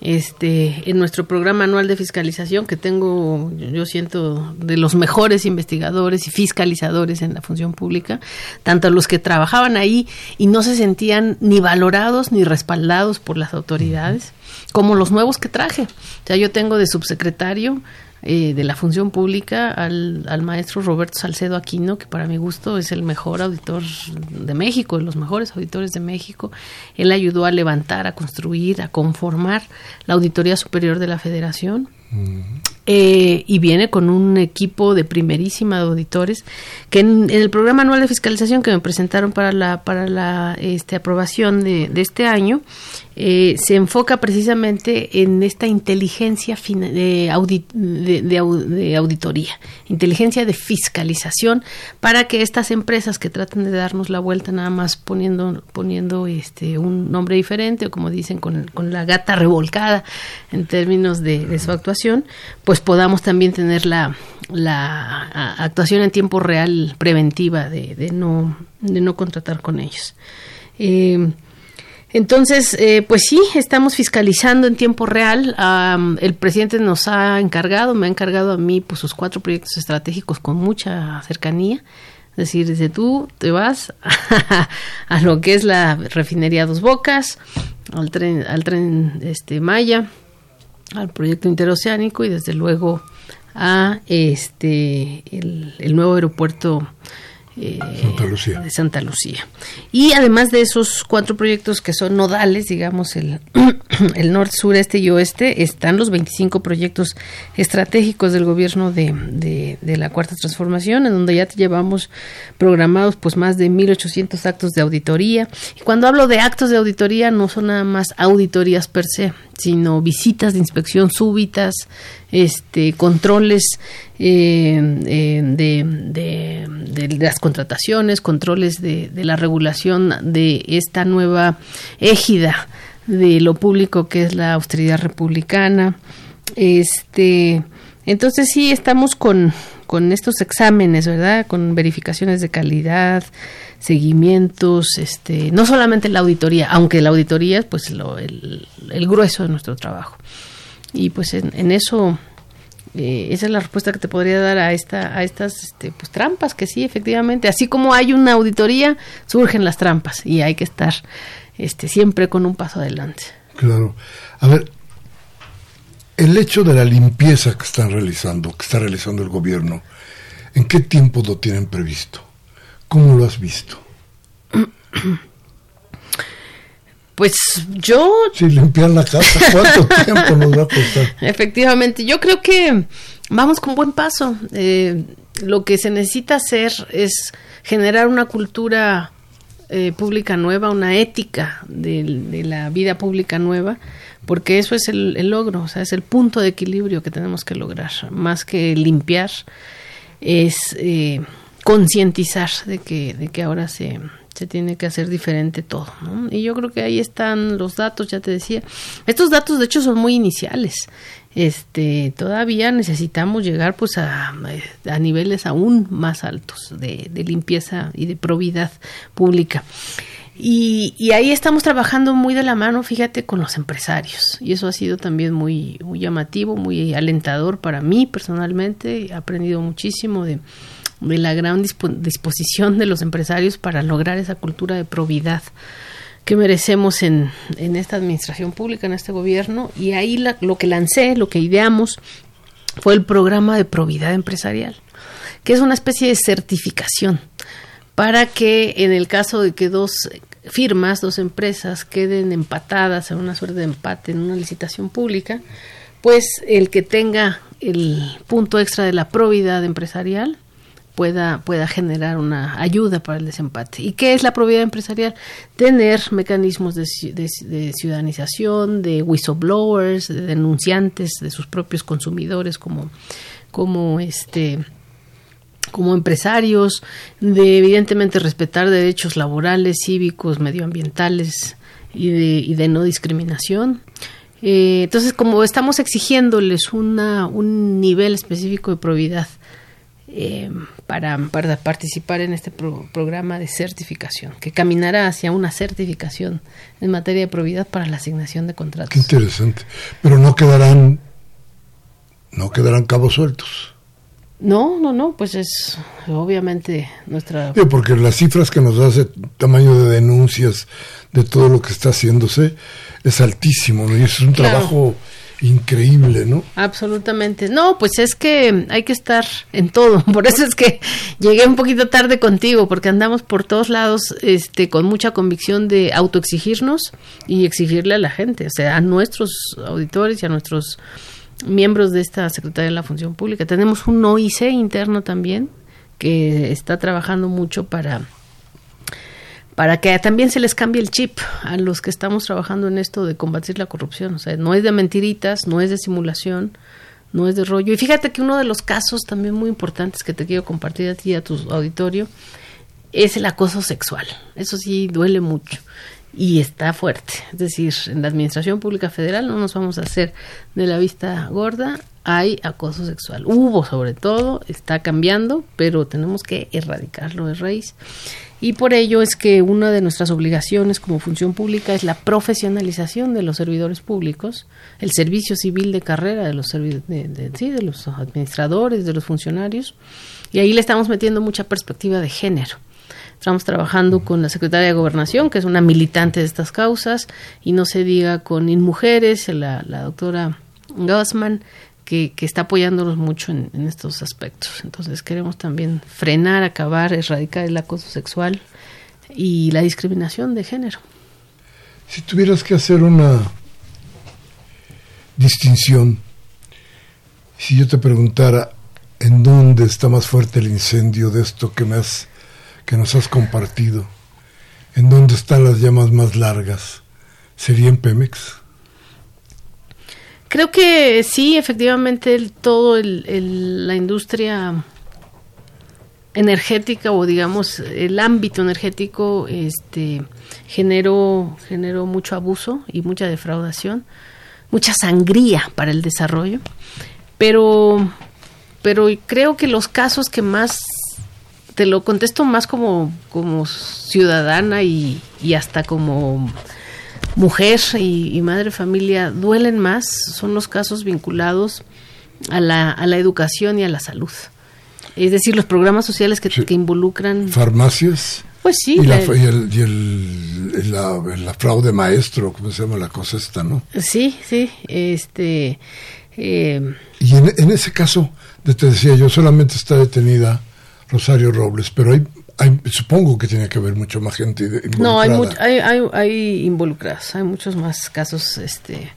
Este, en nuestro programa anual de fiscalización, que tengo, yo siento, de los mejores investigadores y fiscalizadores en la función pública, tanto los que trabajaban ahí y no se sentían ni valorados ni respaldados por las autoridades, como los nuevos que traje. O sea, yo tengo de subsecretario eh, de la función pública al, al, maestro Roberto Salcedo Aquino, que para mi gusto es el mejor auditor de México, de los mejores auditores de México. Él ayudó a levantar, a construir, a conformar la Auditoría Superior de la Federación. Eh, y viene con un equipo de primerísima de auditores que en, el programa anual de fiscalización que me presentaron para la para la este, aprobación de, de este año eh, se enfoca precisamente en esta inteligencia de, auditoría, inteligencia de fiscalización, para que estas empresas que tratan de darnos la vuelta nada más poniendo, poniendo este, un nombre diferente o como dicen con, con la gata revolcada en términos de, su actuación, pues podamos también tener la, la actuación en tiempo real preventiva de, no, de no contratar con ellos. Eh, entonces, eh, pues sí, estamos fiscalizando en tiempo real. el presidente nos ha encargado, me ha encargado a mí pues, sus cuatro proyectos estratégicos con mucha cercanía. Es decir, desde tú te vas a, lo que es la refinería Dos Bocas, al tren, al tren este, Maya, al proyecto interoceánico y desde luego a este el nuevo aeropuerto eh, Santa Lucía. de Santa Lucía. Y además de esos cuatro proyectos que son nodales, digamos, el, el norte, sureste y oeste, están los 25 proyectos estratégicos del gobierno de, de, la Cuarta Transformación, en donde ya llevamos programados pues más de 1.800 actos de auditoría. Y cuando hablo de actos de auditoría, no son nada más auditorías per se, sino visitas de inspección súbitas, este, controles eh, eh, de, de, las contrataciones, controles de, la regulación de esta nueva égida de lo público que es la austeridad republicana. Este, entonces sí estamos con, con estos exámenes, ¿verdad? Con verificaciones de calidad, seguimientos, este, no solamente la auditoría, aunque la auditoría es pues lo, el, el grueso de nuestro trabajo. Y pues en, eso eh, esa es la respuesta que te podría dar a esta a estas este, pues, trampas que sí efectivamente así como hay una auditoría surgen las trampas y hay que estar este siempre con un paso adelante. Claro. A ver el hecho de la limpieza que están realizando que está realizando el gobierno en qué tiempo lo tienen previsto cómo lo has visto Pues yo... Sí, limpiar la casa, ¿cuánto tiempo nos va a costar? Efectivamente, yo creo que vamos con buen paso. Eh, lo que se necesita hacer es generar una cultura eh, pública nueva, una ética de, la vida pública nueva, porque eso es el, logro, o sea, es el punto de equilibrio que tenemos que lograr, más que limpiar, es eh, concientizar de que, de que ahora se, se tiene que hacer diferente todo, ¿no? Y yo creo que ahí están los datos, ya te decía. Estos datos, de hecho, son muy iniciales. Este, todavía necesitamos llegar, pues, a, a niveles aún más altos de, de, limpieza y de probidad pública. Y, y, ahí estamos trabajando muy de la mano, fíjate, con los empresarios. Y eso ha sido también muy, muy llamativo, muy alentador para mí personalmente. He aprendido muchísimo de, de la gran disposición de los empresarios para lograr esa cultura de probidad que merecemos en, en esta administración pública, en este gobierno. Y ahí lo que lancé, lo que ideamos, fue el programa de probidad empresarial, que es una especie de certificación para que en el caso de que dos firmas, dos empresas queden empatadas en una suerte de empate en una licitación pública, pues el que tenga el punto extra de la probidad empresarial pueda, pueda generar una ayuda para el desempate. ¿Y qué es la probidad empresarial? Tener mecanismos de, de, ciudadanización, de whistleblowers, de denunciantes de sus propios consumidores como, como este como empresarios, de evidentemente respetar derechos laborales, cívicos, medioambientales y de, y de no discriminación. Eh, entonces, como estamos exigiéndoles una, un nivel específico de probidad eh, para, para, participar en este programa de certificación, que caminará hacia una certificación en materia de probidad para la asignación de contratos. Qué interesante. Pero no quedarán, no quedarán cabos sueltos. No, no, no, pues es obviamente nuestra... porque las cifras que nos hace tamaño de denuncias de todo lo que está haciéndose es altísimo, ¿no? Y es un trabajo increíble, ¿no? Absolutamente. No, pues es que hay que estar en todo. Por eso es que llegué un poquito tarde contigo, porque andamos por todos lados este, con mucha convicción de autoexigirnos y exigirle a la gente, o sea, a nuestros auditores y a nuestros miembros de esta Secretaría de la Función Pública. Tenemos un OIC interno también que está trabajando mucho para para que también se les cambie el chip a los que estamos trabajando en esto de combatir la corrupción. O sea, no es de mentiritas, no es de simulación, no es de rollo. Y fíjate que uno de los casos también muy importantes que te quiero compartir a ti y a tu auditorio es el acoso sexual. Eso sí duele mucho y está fuerte. Es decir, en la Administración Pública Federal no nos vamos a hacer de la vista gorda, hay acoso sexual. Hubo sobre todo, está cambiando, pero tenemos que erradicarlo de raíz. Y por ello es que una de nuestras obligaciones como función pública es la profesionalización de los servidores públicos, el servicio civil de carrera de los, de, sí, de los administradores, de los funcionarios, y ahí le estamos metiendo mucha perspectiva de género. Estamos trabajando con la Secretaria de Gobernación, que es una militante de estas causas, y no se diga con InMujeres, la, la doctora Gassman, que, está apoyándonos mucho en, estos aspectos. Entonces queremos también frenar, acabar, erradicar el acoso sexual y la discriminación de género. Si tuvieras que hacer una distinción, si yo te preguntara en dónde está más fuerte el incendio de esto que me has, que nos has compartido, en dónde están las llamas más largas, ¿sería en Pemex? Creo que sí, efectivamente, el, todo la industria energética o digamos el ámbito energético este generó generó mucho abuso y mucha defraudación mucha sangría para el desarrollo. Pero pero creo que los casos que más te lo contesto más como como ciudadana y, y hasta como mujer y, madre familia duelen más son los casos vinculados a la, a la educación y a la salud. Es decir, los programas sociales que, que involucran... Farmacias. Pues sí. Y, la, y, el, la, fraude maestro, ¿cómo se llama la cosa esta, no? Sí, sí. Este, eh, y en, en, ese caso, te decía yo, solamente está detenida Rosario Robles, pero hay supongo que tiene que haber mucho más gente involucrada. No, hay, hay, hay, involucrados, hay muchos más casos este,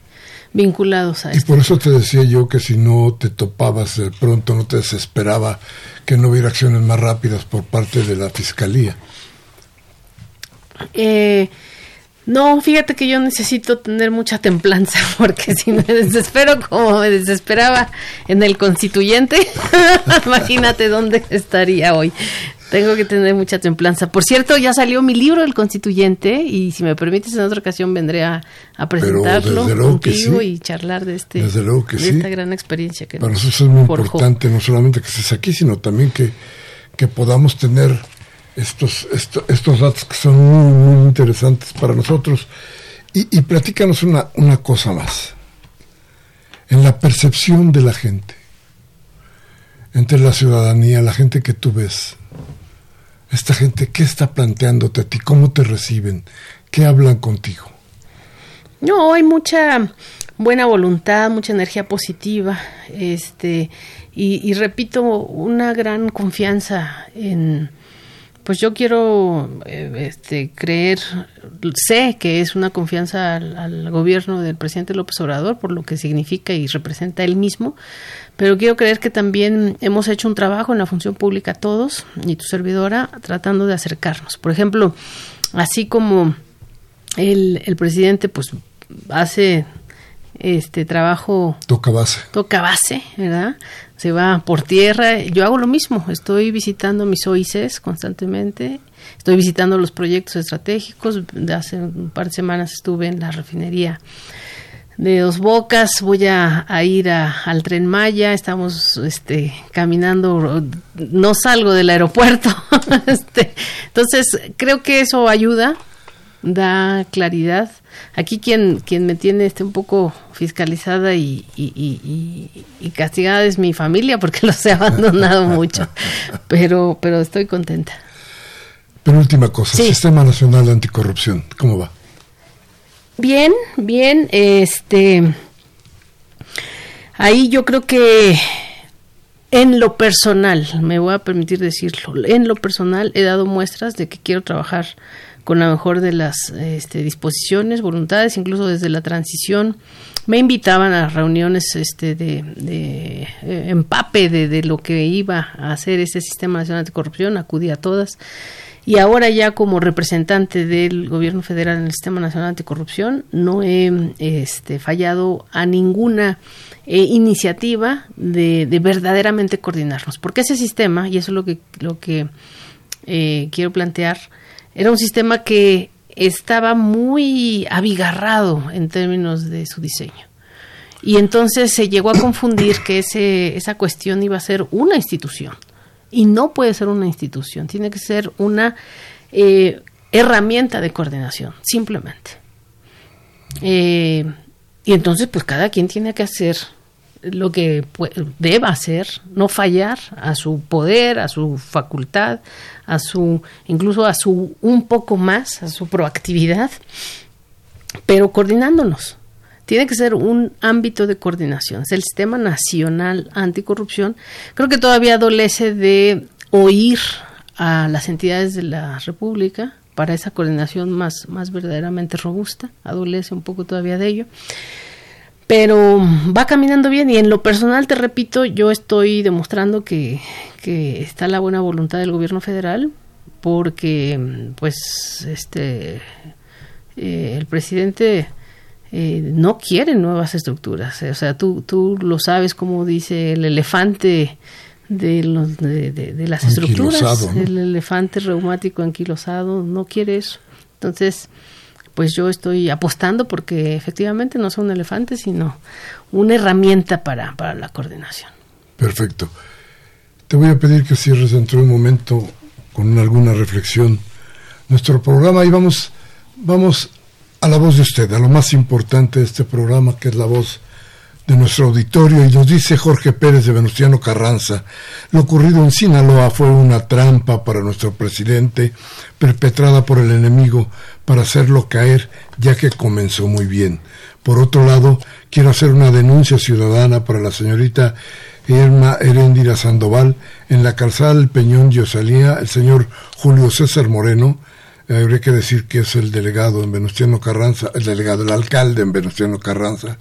vinculados a Y por eso te decía yo que si no te topabas de pronto, no te desesperaba que no hubiera acciones más rápidas por parte de la Fiscalía. Eh, no, fíjate que yo necesito tener mucha templanza porque si me desespero como me desesperaba en el constituyente, imagínate dónde estaría hoy. Tengo que tener mucha templanza. Por cierto, ya salió mi libro El Constituyente y si me permites en otra ocasión vendré a, presentarlo contigo y charlar de, este, esta gran experiencia que Para nosotros es muy importante no solamente que estés aquí, sino también que, que podamos tener estos, estos datos que son muy, interesantes para nosotros. Y, y platícanos una, una cosa más. En la percepción de la gente, entre la ciudadanía, la gente que tú ves, esta gente, ¿qué está planteándote a ti? ¿Cómo te reciben? ¿Qué hablan contigo? No, hay mucha buena voluntad, mucha energía positiva, este, y, repito, una gran confianza en, pues yo quiero eh, este, creer, sé que es una confianza al, gobierno del presidente López Obrador por lo que significa y representa él mismo, pero quiero creer que también hemos hecho un trabajo en la función pública todos y tu servidora tratando de acercarnos. Por ejemplo, así como el, el presidente pues hace este trabajo toca base. Toca base verdad se va por tierra. Yo hago lo mismo. Estoy visitando mis OICs constantemente. Estoy visitando los proyectos estratégicos. De hace un par de semanas estuve en la refinería de Dos Bocas voy a, ir al tren Maya estamos este caminando no salgo del aeropuerto este, entonces creo que eso ayuda da claridad Aquí quien, quien me tiene este un poco fiscalizada y, y, castigada es mi familia porque los he abandonado mucho, pero, pero estoy contenta. Penúltima cosa, Sistema Nacional de Anticorrupción, ¿cómo va? Bien, bien, este, ahí yo creo que en lo personal, me voy a permitir decirlo, en lo personal he dado muestras de que quiero trabajar con la mejor de las este, disposiciones, voluntades, incluso desde la transición. Me invitaban a reuniones este, de, eh, empape de, lo que iba a hacer ese Sistema Nacional de Corrupción, acudí a todas. Y ahora ya como representante del Gobierno Federal en el Sistema Nacional Anticorrupción, no he este, fallado a ninguna eh, iniciativa de, verdaderamente coordinarnos. Porque ese sistema, y eso es lo que, lo que eh, quiero plantear, era un sistema que estaba muy abigarrado en términos de su diseño. Y entonces se llegó a confundir que ese, esa cuestión iba a ser una institución. Y no puede ser una institución, tiene que ser una eh, herramienta de coordinación, simplemente. Eh, y entonces, pues cada quien tiene que hacer lo que deba hacer, no fallar a su poder, a su facultad, a su, incluso a su un poco más, a su proactividad, pero coordinándonos. Tiene que ser un ámbito de coordinación. Es el Sistema Nacional Anticorrupción. Creo que todavía adolece de oír a las entidades de la República para esa coordinación más, más verdaderamente robusta. Adolece un poco todavía de ello pero va caminando bien y en lo personal te repito yo estoy demostrando que, que está la buena voluntad del gobierno federal porque pues este eh, el presidente eh, no quiere nuevas estructuras o sea tú tú lo sabes como dice el elefante de los de, de, las estructuras el elefante reumático anquilosado no quiere eso entonces pues yo estoy apostando porque efectivamente no son elefantes, sino una herramienta para, para la coordinación. Perfecto. Te voy a pedir que cierres dentro de un momento con alguna reflexión nuestro programa y vamos, vamos a la voz de usted, a lo más importante de este programa, que es la voz de nuestro auditorio y nos dice Jorge Pérez de Venustiano Carranza, lo ocurrido en Sinaloa fue una trampa para nuestro presidente, perpetrada por el enemigo para hacerlo caer, ya que comenzó muy bien. Por otro lado, quiero hacer una denuncia ciudadana para la señorita Irma Heréndira Sandoval en la calzada del Peñón Yosalía, el señor Julio César Moreno, habría que decir que es el delegado en Venustiano Carranza, el delegado, el alcalde en Venustiano Carranza,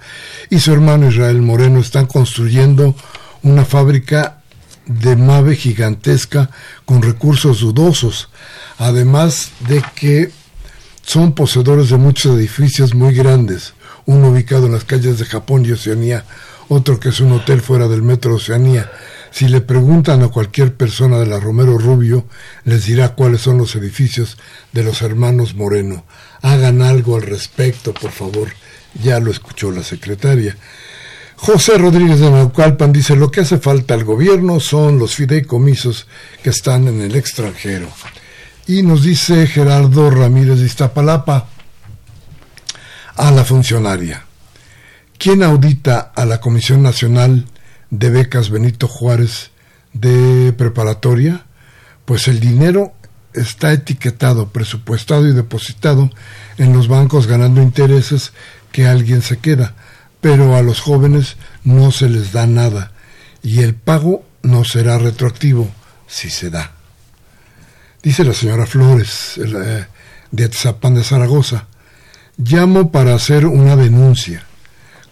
y su hermano Israel Moreno están construyendo una fábrica de mave gigantesca con recursos dudosos, además de que son poseedores de muchos edificios muy grandes, uno ubicado en las calles de Japón y Oceanía, otro que es un hotel fuera del metro Oceanía, si le preguntan a cualquier persona de la Romero Rubio, les dirá cuáles son los edificios de los hermanos Moreno. Hagan algo al respecto, por favor. Ya lo escuchó la secretaria. José Rodríguez de Naucalpan dice, lo que hace falta al gobierno son los fideicomisos que están en el extranjero. Y nos dice Gerardo Ramírez de Iztapalapa, a la funcionaria, ¿quién audita a la Comisión Nacional de becas Benito Juárez de preparatoria, pues el dinero está etiquetado, presupuestado y depositado en los bancos ganando intereses que alguien se queda, pero a los jóvenes no se les da nada y el pago no será retroactivo si se da. Dice la señora Flores eh, de Atzapán de Zaragoza, llamo para hacer una denuncia.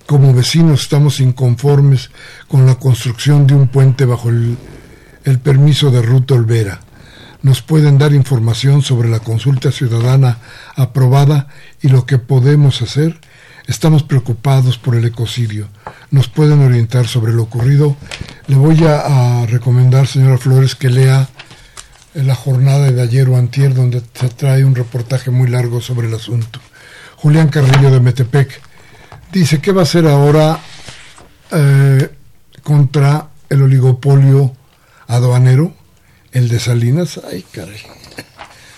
Como vecinos estamos inconformes con la construcción de un puente bajo el, permiso de Ruth Olvera. Nos pueden dar información sobre la consulta ciudadana aprobada y lo que podemos hacer. Estamos preocupados por el ecocidio. Nos pueden orientar sobre lo ocurrido. Le voy a, a recomendar, señora Flores, que lea la jornada de ayer o antier, donde se trae un reportaje muy largo sobre el asunto. Julián Carrillo de Metepec dice, ¿qué va a hacer ahora eh, contra el oligopolio aduanero, el de Salinas? Ay, caray.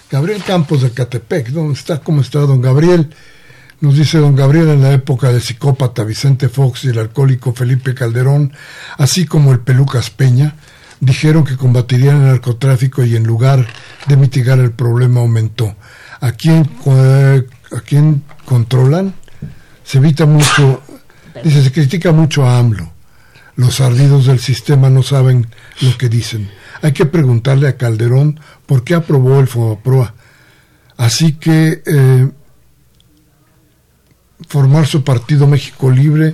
Gabriel Campos de Catepec, ¿dónde está? ¿Cómo está don Gabriel? Nos dice don Gabriel en la época del psicópata Vicente Fox y el alcohólico Felipe Calderón, así como el Pelucas Peña, dijeron que combatirían el narcotráfico y en lugar de mitigar el problema aumentó. ¿A quién, a quién controlan? Se evita mucho, dice, se critica mucho a AMLO. Los ardidos del sistema no saben lo que dicen. Hay que preguntarle a Calderón por qué aprobó el FOBAPROA. Así que eh, formar su partido México Libre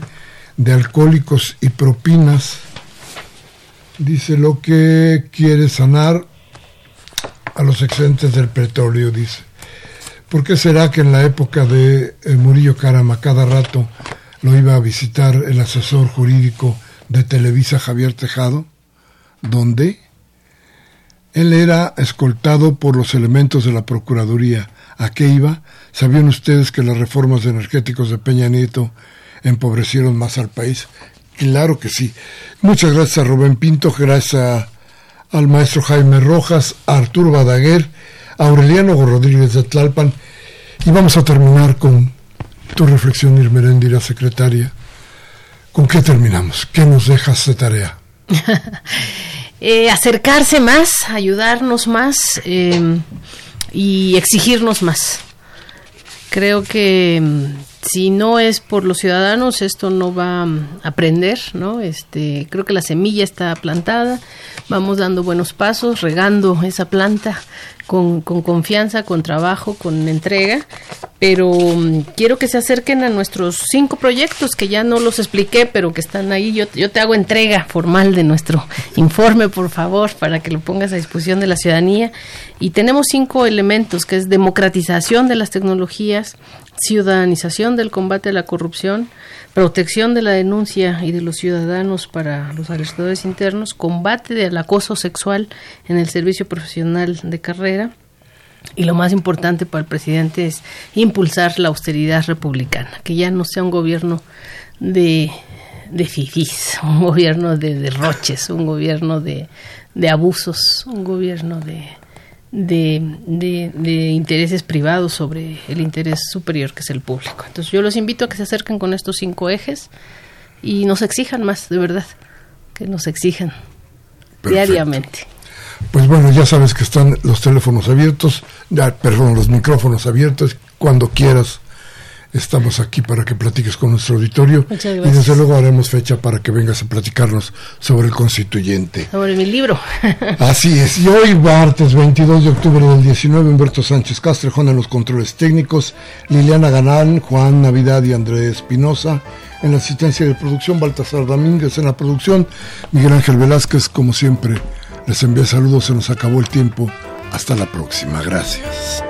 de alcohólicos y propinas Dice lo que quiere sanar a los excedentes del petróleo, dice. ¿Por qué será que en la época de eh, Murillo Carama cada rato lo iba a visitar el asesor jurídico de Televisa Javier Tejado? ¿Dónde? Él era escoltado por los elementos de la Procuraduría. ¿A qué iba? ¿Sabían ustedes que las reformas energéticos de Peña Nieto empobrecieron más al país? Claro que sí. Muchas gracias a Rubén Pinto, gracias al maestro Jaime Rojas, a Arturo Badaguer, Aureliano Rodríguez de Tlalpan. Y vamos a terminar con tu reflexión, la secretaria. ¿Con qué terminamos? ¿Qué nos dejas de tarea? eh, acercarse más, ayudarnos más eh, y exigirnos más. Creo que si no es por los ciudadanos, esto no va a aprender, ¿no? Este, creo que la semilla está plantada, vamos dando buenos pasos, regando esa planta con, con confianza, con trabajo, con entrega, pero mm, quiero que se acerquen a nuestros cinco proyectos que ya no los expliqué, pero que están ahí. Yo, yo te hago entrega formal de nuestro informe, por favor, para que lo pongas a disposición de la ciudadanía. Y tenemos cinco elementos, que es democratización de las tecnologías, ciudadanización del combate a la corrupción, protección de la denuncia y de los ciudadanos para los agresores internos, combate del acoso sexual en el servicio profesional de carrera, y lo más importante para el presidente es impulsar la austeridad republicana, que ya no sea un gobierno de, de un gobierno de derroches, un gobierno de, de abusos, un gobierno de, de, de, intereses privados sobre el interés superior que es el público. Entonces yo los invito a que se acerquen con estos cinco ejes y nos exijan más, de verdad, que nos exijan diariamente. Pues bueno, ya sabes que están los teléfonos abiertos, ya, perdón, los micrófonos abiertos, cuando quieras estamos aquí para que platiques con nuestro auditorio y desde luego haremos fecha para que vengas a platicarnos sobre el constituyente. Sobre mi libro. Así es. Y hoy, martes 22 de octubre del 19, Humberto Sánchez Castrejón en los controles técnicos, Liliana Ganán, Juan Navidad y Andrés Espinosa en la asistencia de producción, Baltasar Domínguez en la producción, Miguel Ángel Velázquez, como siempre, les envía saludos, se nos acabó el tiempo. Hasta la próxima. Gracias.